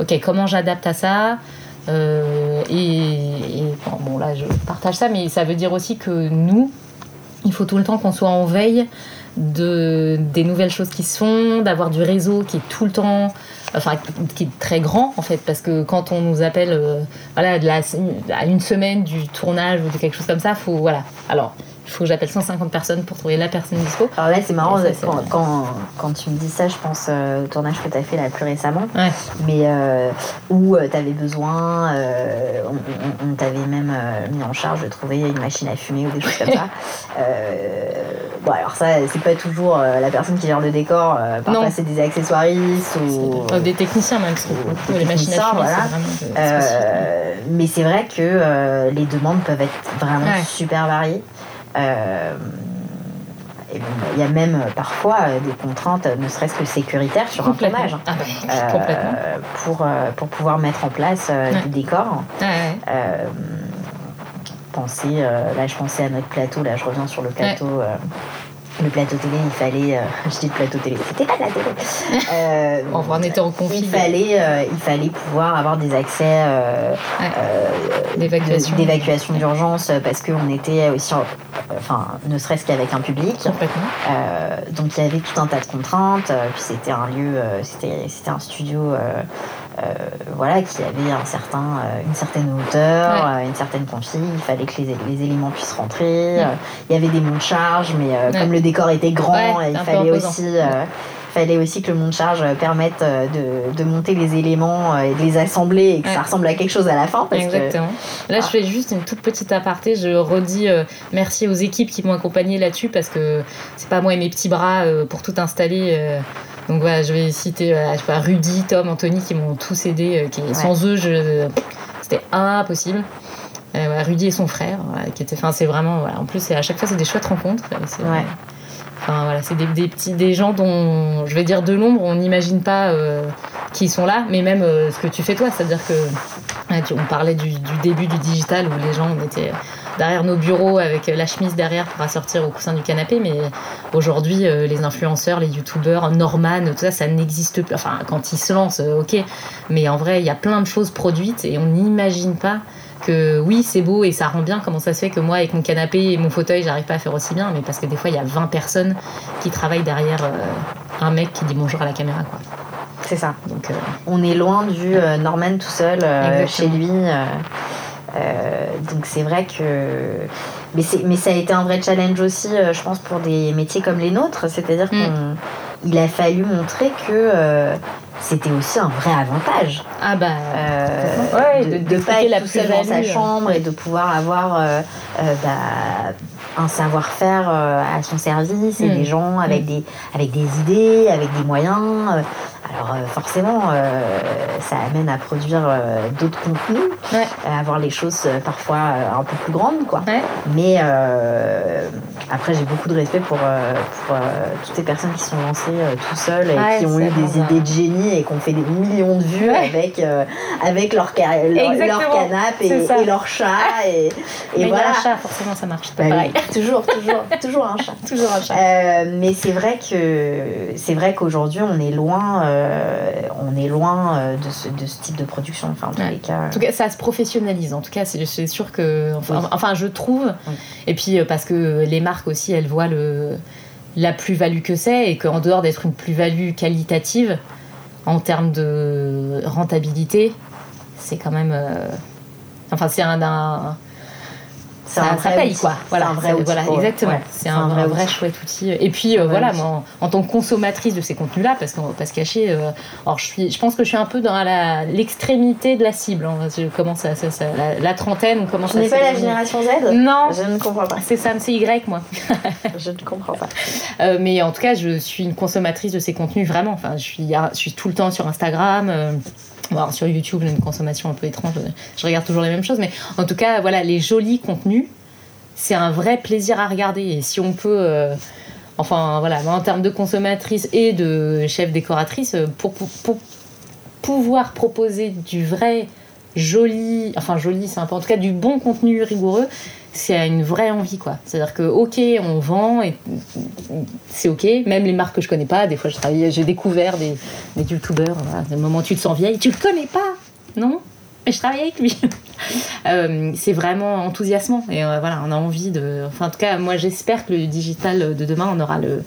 ok comment j'adapte à ça et, bon là je partage ça mais ça veut dire aussi que nous il faut tout le temps qu'on soit en veille de, des nouvelles choses qui se font, d'avoir du réseau qui est tout le temps, enfin qui est très grand en fait, parce que quand on nous appelle euh, à une semaine du tournage ou de quelque chose comme ça, faut voilà. Alors il faut que j'appelle 150 personnes pour trouver la personne dispo. Alors là, c'est marrant, quand, quand, tu me dis ça, je pense euh, au tournage que tu as fait là plus récemment, mais euh, où euh, tu avais besoin, on, t'avait même mis en charge de trouver une machine à fumer ou des choses comme ça. bon, alors ça, c'est pas toujours la personne qui gère le décor, parfois c'est des accessoiristes ou. Des techniciens même, des les machines à fumer, voilà. mais c'est vrai que les demandes peuvent être vraiment super variées. Euh, il y a même euh, parfois euh, des contraintes, ne serait-ce que sécuritaires, sur un tournage. Hein. Ah bah, pour, pour pouvoir mettre en place du décor. penser, là je pensais à notre plateau, là je reviens sur le plateau le plateau télé, il fallait. [laughs] Je dis le plateau télé, c'était pas la télé. [laughs] On était en conflit. Il fallait, il fallait pouvoir avoir des accès d'évacuation. d'évacuation d'urgence parce qu'on était aussi, enfin, ne serait-ce qu'avec un public. donc il y avait tout un tas de contraintes. puis c'était un lieu, c'était, c'était un studio euh, voilà, qui avait un certain, euh, une certaine hauteur, euh, une certaine config, il fallait que les, les éléments puissent rentrer. il y avait des monts de charge, mais comme le décor était grand, il fallait aussi fallait aussi que le monte charge permette de, de, monter les éléments et de les assembler et que ça ressemble à quelque chose à la fin. Exactement. Là, je fais juste une toute petite aparté. Je redis merci aux équipes qui m'ont accompagné là-dessus parce que c'est pas moi et mes petits bras pour tout installer. Donc voilà, je vais citer euh, je sais pas, Rudy, Tom, Anthony qui m'ont tous aidé. Euh, Sans eux, je, c'était impossible. Euh, Rudy et son frère, qui était, enfin c'est vraiment, voilà. en plus à chaque fois c'est des chouettes rencontres. C'est, Enfin voilà, c'est des, petits, des gens dont je vais dire de l'ombre, on n'imagine pas qui sont là, mais même ce que tu fais toi, c'est-à-dire que on parlait du, début du digital où les gens était derrière nos bureaux avec la chemise derrière pour assortir au coussin du canapé. Mais aujourd'hui, euh, les influenceurs, les youtubeurs, Norman, tout ça, ça n'existe plus. Enfin, quand ils se lancent, euh, ok. Mais en vrai, il y a plein de choses produites et on n'imagine pas que oui, c'est beau et ça rend bien. Comment ça se fait que moi, avec mon canapé et mon fauteuil, j'arrive pas à faire aussi bien? Mais parce que des fois, il y a 20 personnes qui travaillent derrière euh, un mec qui dit bonjour à la caméra. Quoi. C'est ça. Donc, on est loin du Norman tout seul chez lui. Euh, donc c'est vrai que. Mais, mais ça a été un vrai challenge aussi, euh, je pense, pour des métiers comme les nôtres. C'est-à-dire mm. qu'il a fallu montrer que euh, c'était aussi un vrai avantage. Ah bah. de, de, pas être tout seul dans sa chambre et de pouvoir avoir bah, un savoir-faire à son service et mm. des gens avec, mm. des, avec des idées, avec des moyens. Alors forcément, ça amène à produire d'autres contenus avoir les choses parfois un peu plus grandes, quoi. Mais après, j'ai beaucoup de respect pour, pour toutes les personnes qui sont lancées tout seules et qui ont eu des idées de génie et qui ont fait des millions de vues avec, avec leur, leur, canapé et, leur chat. [laughs] Et, et voilà. Un chat, forcément, ça marche. Pas bah pareil. [laughs] toujours, toujours, toujours un chat. [laughs] toujours un chat. mais c'est vrai que c'est vrai qu'aujourd'hui, on est loin, on est loin de ce, de ce type de production. Enfin, en tous les cas. En tout cas, ça se professionnalise. En tout cas, c'est sûr que. Enfin, enfin je trouve. Et puis, parce que les marques aussi, elles voient le, la plus-value que c'est et qu'en dehors d'être une plus-value qualitative, en termes de rentabilité, c'est quand même. Euh, enfin, c'est un, un, ça, ça paye quoi. Voilà, un vrai outil voilà exactement. c'est un, un, vrai, chouette outil. Et puis euh, voilà, moi, en, tant que consommatrice de ces contenus-là, parce qu'on va pas se cacher, euh, alors je suis, je pense que je suis un peu dans l'extrémité de la cible. Hein. Je commence à, ça, la, trentaine, on commence. Tu n'es pas la génération Z? Non, je ne comprends pas. C'est ça, c'est Y moi. [laughs] je ne comprends pas. [laughs] Euh, mais en tout cas, je suis une consommatrice de ces contenus vraiment. Enfin, je suis, je suis tout le temps sur Instagram sur YouTube, j'ai une consommation un peu étrange, je regarde toujours les mêmes choses, mais en tout cas, voilà, les jolis contenus, c'est un vrai plaisir à regarder. Et si on peut, euh, enfin voilà, en termes de consommatrice et de chef décoratrice, euh, pour, pour, pouvoir proposer du vrai joli, enfin joli, c'est un peu, en tout cas du bon contenu rigoureux, c'est une vraie envie quoi. C'est-à-dire que ok, on vend et c'est ok. Même les marques que je connais pas, des fois travaille, j'ai découvert des, des youtubeurs. Voilà, des moments tu te sens vieille, tu le connais pas, non? Mais je travaille avec lui. [laughs] Euh, c'est vraiment enthousiasmant et euh, voilà, on a envie de. Enfin, en tout cas, moi j'espère que le digital de demain, on aura le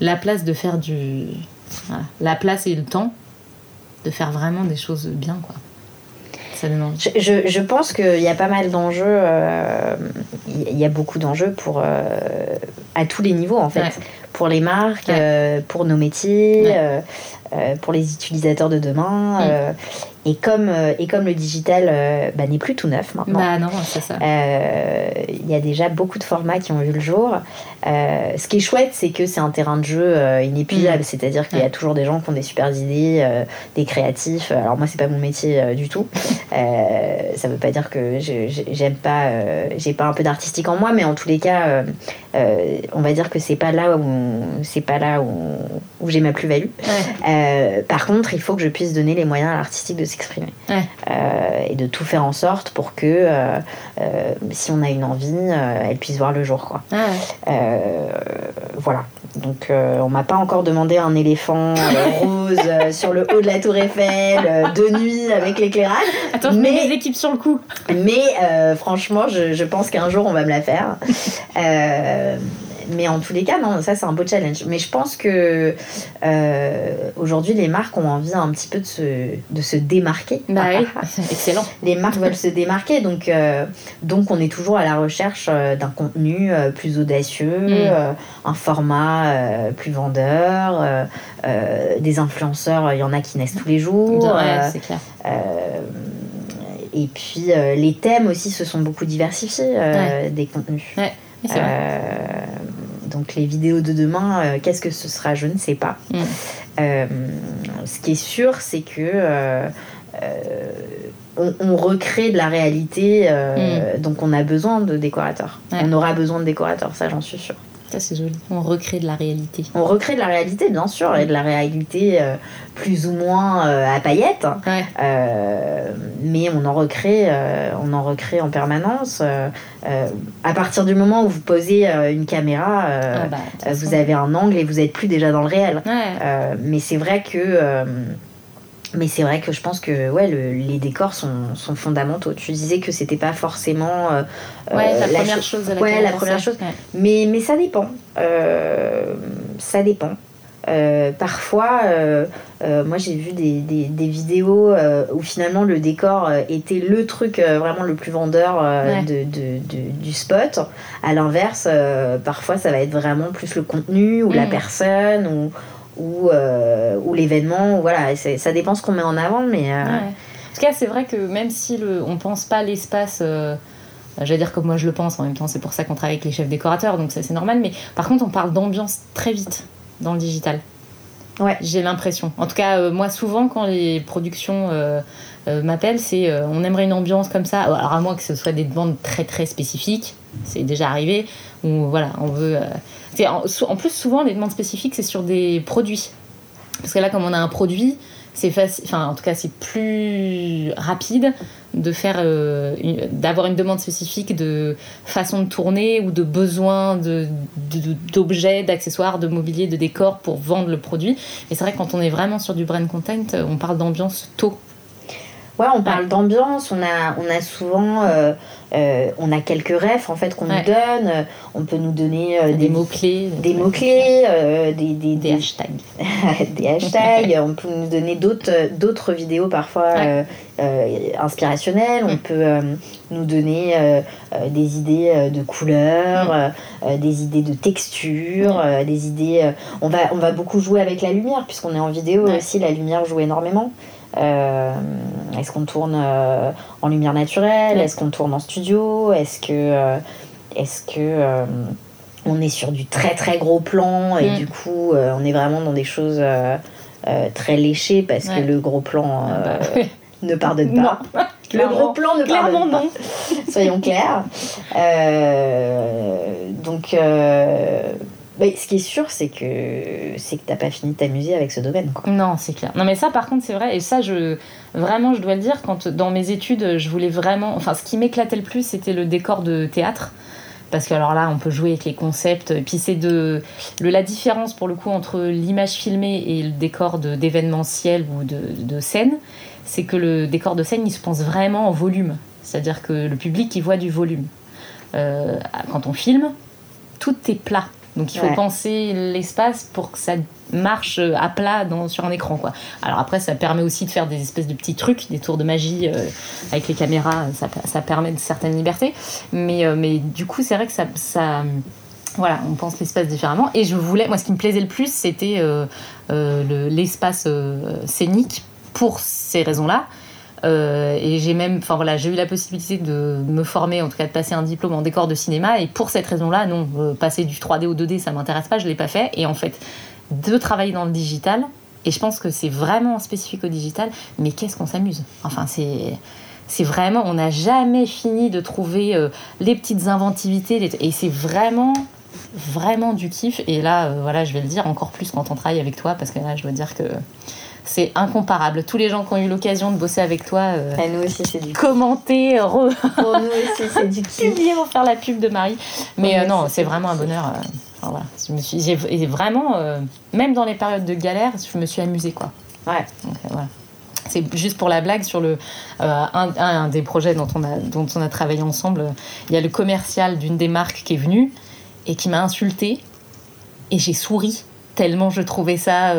la place de faire du, la place et le temps de faire vraiment des choses bien quoi. Je, je, pense qu'il y a pas mal d'enjeux, euh, il y a beaucoup d'enjeux pour euh, à tous les niveaux en fait, pour les marques, euh, pour nos métiers, pour les utilisateurs de demain. Et comme, euh, et comme le digital euh, bah, n'est plus tout neuf maintenant, bah non, c'est ça. Euh, il y a déjà beaucoup de formats qui ont vu le jour. ce qui est chouette, c'est que c'est un terrain de jeu inépuisable, mm. c'est-à-dire qu'il y a toujours des gens qui ont des super idées, des créatifs. Alors moi, c'est pas mon métier du tout. [laughs] ça veut pas dire que j'aime pas, j'ai pas un peu d'artistique en moi, mais en tous les cas, on va dire que c'est pas là où c'est pas là où, où j'ai ma plus-value. par contre, il faut que je puisse donner les moyens à l'artistique de s'exprimer. Euh, et de tout faire en sorte pour que, euh, euh, si on a une envie, elle puisse voir le jour. Quoi. voilà. Donc, on m'a pas encore demandé un éléphant [laughs] rose sur le haut de la Tour Eiffel, de nuit, avec l'éclairage. Attends, je mais, mets équipes sur le coup. Mais franchement, je, je pense qu'un jour, on va me la faire [laughs] mais en tous les cas, non, ça c'est un beau challenge. Mais je pense que euh, aujourd'hui, les marques ont envie un petit peu de se, de se démarquer. Bah oui, [laughs] excellent. Les marques veulent se démarquer, donc, euh, donc on est toujours à la recherche euh, d'un contenu plus audacieux, mm. un format plus vendeur, des influenceurs, il y en a qui naissent tous les jours. Ouais, c'est clair. et puis les thèmes aussi se sont beaucoup diversifiés des contenus. Ouais. Donc les vidéos de demain, euh, qu'est-ce que ce sera Je ne sais pas. Mm. Euh, ce qui est sûr, c'est que euh, on, recrée de la réalité, mm. donc on a besoin de décorateurs. On aura besoin de décorateurs, ça j'en suis sûre. Ça, c'est joli. On recrée de la réalité. On recrée de la réalité, bien sûr, et de la réalité euh, plus ou moins euh, à paillettes. Euh, mais on en recrée, on en recrée en permanence. à partir du moment où vous posez une caméra, ah bah, vous avez un angle et vous n'êtes plus déjà dans le réel. mais c'est vrai que mais c'est vrai que je pense que ouais, les décors sont, sont, fondamentaux. Tu disais que c'était pas forcément euh, ouais, la, euh, première chose. À ouais, la première chose. Mais, mais ça dépend. Euh, ça dépend. parfois, moi j'ai vu des, des, des vidéos où finalement le décor était le truc vraiment le plus vendeur de, de, du spot. À l'inverse, parfois ça va être vraiment plus le contenu ou la mm. personne ou ou, euh, ou l'événement. Voilà, ça dépend ce qu'on met en avant, mais. Euh, en tout cas, c'est vrai que même si le, on pense pas l'espace. Euh, j'allais dire comme moi je le pense, en même temps c'est pour ça qu'on travaille avec les chefs décorateurs, donc ça c'est normal, mais par contre on parle d'ambiance très vite dans le digital. Ouais. J'ai l'impression. En tout cas, moi, souvent, quand les productions m'appellent, c'est on aimerait une ambiance comme ça. Alors, à moins que ce soit des demandes très très spécifiques, c'est déjà arrivé, voilà, on veut. En, en, plus, souvent, les demandes spécifiques, c'est sur des produits. Parce que là, comme on a un produit, c'est facile, enfin en tout cas c'est plus rapide de faire, euh, d'avoir une demande spécifique de façon de tourner ou de besoin d'objets, de, d'accessoires, de mobilier, de décors pour vendre le produit. Mais c'est vrai que quand on est vraiment sur du brand content, on parle d'ambiance tôt. Ouais, on parle d'ambiance, on a, on a souvent, euh, euh, on a quelques refs en fait qu'on nous donne. On peut nous donner euh, des, mots-clés. Des mots-clés, des, des, des, hashtags. [laughs] des hashtags. on peut nous donner d'autres vidéos parfois inspirationnelles. On mm. peut nous donner des idées de couleurs, mm. des idées de texture, des idées. on, va, on va beaucoup jouer avec la lumière, puisqu'on est en vidéo aussi, la lumière joue énormément. Euh, est-ce qu'on tourne euh, en lumière naturelle? Est-ce qu'on tourne en studio? Est-ce que, euh, est-ce que on est sur du très très gros plan et mm. du coup on est vraiment dans des choses très léchées parce que le gros plan ah bah, ne pardonne [laughs] pas. Le gros plan ne pardonne pas. [laughs] Soyons clairs. donc ce qui est sûr, c'est que c'est que t'as pas fini de t'amuser avec ce domaine. Quoi. Non, c'est clair. Non, mais ça, par contre, c'est vrai. Et ça, je vraiment, je dois le dire, quand dans mes études, je voulais vraiment. Enfin, ce qui m'éclatait le plus, c'était le décor de théâtre. Parce que alors là, on peut jouer avec les concepts. Et puis c'est de le, la différence pour le coup entre l'image filmée et le décor d'événementiel ou de, de scène, c'est que le décor de scène, il se pense vraiment en volume. C'est-à-dire que le public, il voit du volume. Euh, quand on filme, tout est plat donc il faut penser l'espace pour que ça marche à plat dans, sur un écran. Quoi. Alors après, ça permet aussi de faire des espèces de petits trucs, des tours de magie euh, avec les caméras, ça, ça, permet de certaines libertés. Mais, euh, mais du coup, c'est vrai que ça, ça voilà, on pense l'espace différemment. Et je voulais, moi, ce qui me plaisait le plus, c'était euh, l'espace scénique pour ces raisons-là. Euh, et j'ai même, enfin voilà, j'ai eu la possibilité de me former, en tout cas de passer un diplôme en décor de cinéma. Et pour cette raison-là, non, euh, passer du 3D au 2D, ça m'intéresse pas, je l'ai pas fait. Et en fait, de travailler dans le digital, et je pense que c'est vraiment spécifique au digital, mais qu'est-ce qu'on s'amuse? Enfin, c'est c'est vraiment, on n'a jamais fini de trouver euh, les petites inventivités, et c'est vraiment, vraiment du kiff. Et là, voilà, je vais le dire encore plus quand on travaille avec toi, parce que là, je dois dire que c'est incomparable. Tous les gens qui ont eu l'occasion de bosser avec toi, euh, nous aussi c'est du commenter, re... pour nous aussi c'est du [laughs] publier, faire la pub de Marie. Mais euh, non, c'est vraiment un bonheur. Euh, voilà. je me suis, j'ai vraiment, même dans les périodes de galère, je me suis amusée quoi. Ouais. voilà. C'est juste pour la blague sur le un, un, des projets dont on a dont on a travaillé ensemble. Il y a le commercial d'une des marques qui est venu et qui m'a insulté et j'ai souri tellement je trouvais ça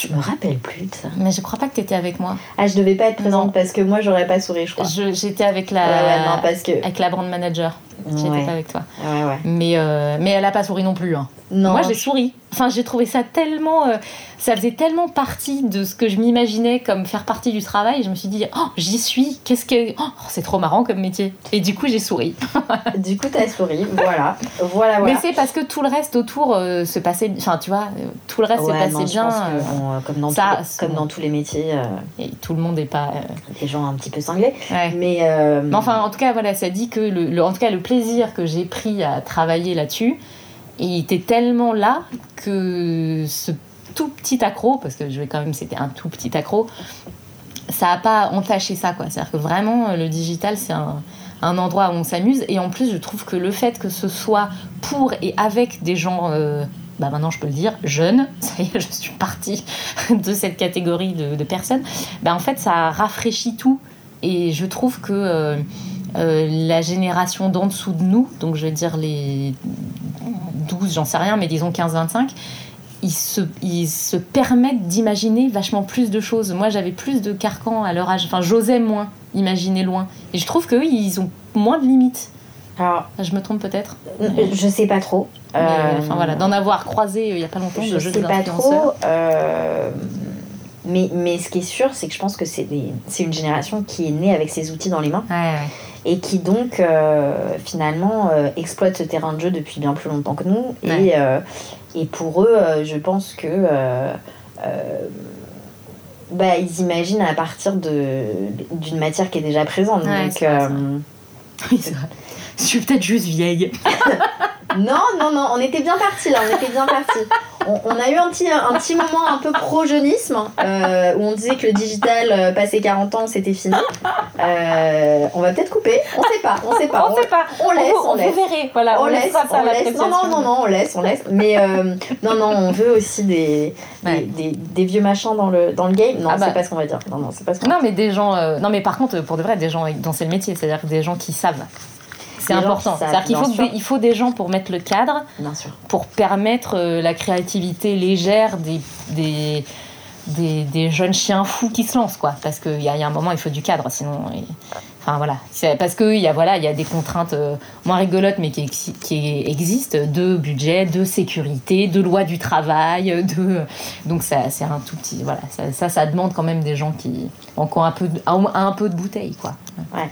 je me rappelle plus de ça. Mais je crois pas que tu étais avec moi. Ah, je devais pas être présente parce que moi, j'aurais pas souri, je crois. J'étais avec la, parce que... avec la brand manager. J'étais pas avec toi. Mais, euh, mais elle a pas souri non plus. Hein. Non. Moi, j'ai souri. Enfin, j'ai trouvé ça tellement. Euh, ça faisait tellement partie de ce que je m'imaginais comme faire partie du travail. Je me suis dit, oh, j'y suis. Qu'est-ce que. Oh, c'est trop marrant comme métier. Et du coup, j'ai souri. [laughs] du coup, t'as souri. Voilà. voilà, voilà. Mais c'est parce que tout le reste autour euh, se passait. Enfin, tu vois, tout le reste se passait bien. comme, dans ça, comme dans tous les métiers. Et tout le monde n'est pas. Des gens un petit peu cinglés. Mais, mais. enfin, en tout cas, voilà, ça dit que. Le, en tout cas, le plaisir que j'ai pris à travailler là-dessus, il était tellement là que ce tout petit accro, parce que je vais quand même, c'était un tout petit accro, ça n'a pas entaché ça. C'est-à-dire que vraiment, le digital, c'est un, endroit où on s'amuse. Et en plus, je trouve que le fait que ce soit pour et avec des gens, euh, bah maintenant je peux le dire, jeunes, [laughs] ça y est, je suis partie [laughs] de cette catégorie de, personnes, bah en fait, ça rafraîchit tout. Et je trouve que euh, euh, la génération d'en dessous de nous, donc je vais dire les 12, j'en sais rien, mais disons 15-25, ils se, ils se permettent d'imaginer vachement plus de choses. Moi, j'avais plus de carcans à leur âge. Enfin, j'osais moins imaginer loin. Et je trouve qu'eux, ils ont moins de limites. Alors, je me trompe peut-être euh, Je sais pas trop. Euh, enfin voilà, d'en avoir croisé il y a pas longtemps je sais pas trop. Mais, mais ce qui est sûr, c'est que je pense que c'est une génération qui est née avec ses outils dans les mains. Ouais, ouais et qui donc finalement exploitent ce terrain de jeu depuis bien plus longtemps que nous. Et, et pour eux, je pense que bah, ils imaginent à partir d'une matière qui est déjà présente. donc, [laughs] oui, c'est vrai. Je suis peut-être juste vieille. [laughs] non, non, non, on était bien parti là, on était bien parti. On, a eu un petit, un petit moment un peu pro-jeunisme euh, où on disait que le digital euh, passé 40 ans c'était fini. Euh, on va peut-être couper, on sait pas, on sait pas. On, sait pas. On laisse, on, laisse. voilà, on, laisse, on laisse. Non, non, non, non, on laisse, on laisse. Mais non, non, on veut aussi des, des, des, vieux machins dans le, dans le game. Non, ah c'est bah. pas ce qu'on va dire. Non, non, c'est pas ce qu'on Non, mais des gens. non, mais par contre, pour de vrai, des gens dont c'est le métier, c'est-à-dire des gens qui savent c'est important. C'est-à-dire qu'il faut, il faut des gens pour mettre le cadre, pour permettre euh, la créativité légère des, des, des, jeunes chiens fous qui se lancent, quoi. Parce qu'il y, y, a un moment, il faut du cadre, sinon. enfin voilà, parce qu'il y a voilà, il y a des contraintes euh, moins rigolotes, mais qui, qui, existent de budget, de sécurité, de loi du travail, de donc ça c'est un tout petit voilà, ça, ça, demande quand même des gens qui ont un peu un peu de bouteille, quoi. Ouais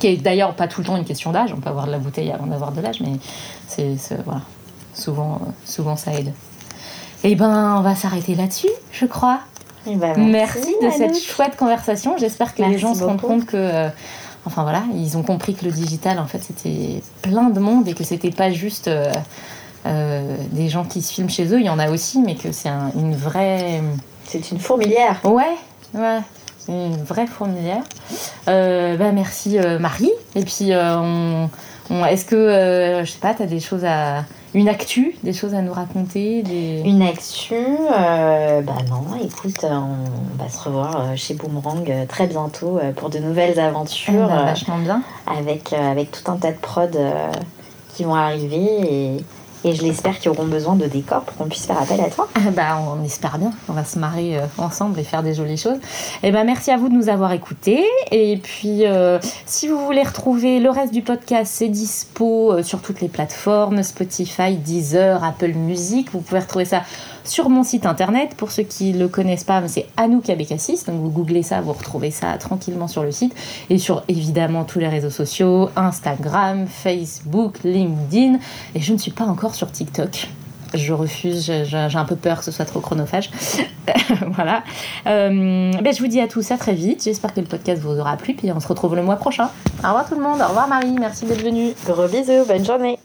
qui est d'ailleurs pas tout le temps une question d'âge. On peut avoir de la bouteille avant d'avoir de l'âge, mais c'est voilà, souvent, souvent ça aide. Eh ben, on va s'arrêter là-dessus, je crois. Eh ben, merci, de cette chouette conversation. J'espère que les gens se rendent compte que, euh, enfin voilà, ils ont compris que le digital, en fait, c'était plein de monde et que c'était pas juste euh, euh, des gens qui se filment chez eux. Il y en a aussi, mais que c'est une vraie. C'est une fourmilière. Ouais, ouais une vraie fourmilière. Euh, bah, merci euh, Marie. Et puis, euh, est-ce que, je sais pas, tu as des choses à. Une actu, des choses à nous raconter des... Une actu Bah non, écoute, on va se revoir chez Boomerang très bientôt pour de nouvelles aventures. Eh ben, vachement bien. Avec, avec tout un tas de prods qui vont arriver et et je l'espère qu'ils auront besoin de décors pour qu'on puisse faire appel à toi. [laughs] bah, on espère bien. On va se marrer euh, ensemble et faire des jolies choses. Et eh ben, merci à vous de nous avoir écoutés. Et puis, euh, si vous voulez retrouver le reste du podcast, c'est dispo euh, sur toutes les plateformes Spotify, Deezer, Apple Music. Vous pouvez retrouver ça sur mon site internet. Pour ceux qui ne le connaissent pas, c'est Anouk Abekassis. Donc vous googlez ça, vous retrouvez ça tranquillement sur le site. Et sur évidemment tous les réseaux sociaux, Instagram, Facebook, LinkedIn. Et je ne suis pas encore sur TikTok. Je refuse, j'ai un peu peur que ce soit trop chronophage. [laughs] voilà. Euh, ben je vous dis à tous à très vite. J'espère que le podcast vous aura plu. Puis on se retrouve le mois prochain. Au revoir tout le monde. Au revoir Marie. Merci d'être venue. Gros bisous. Bonne journée.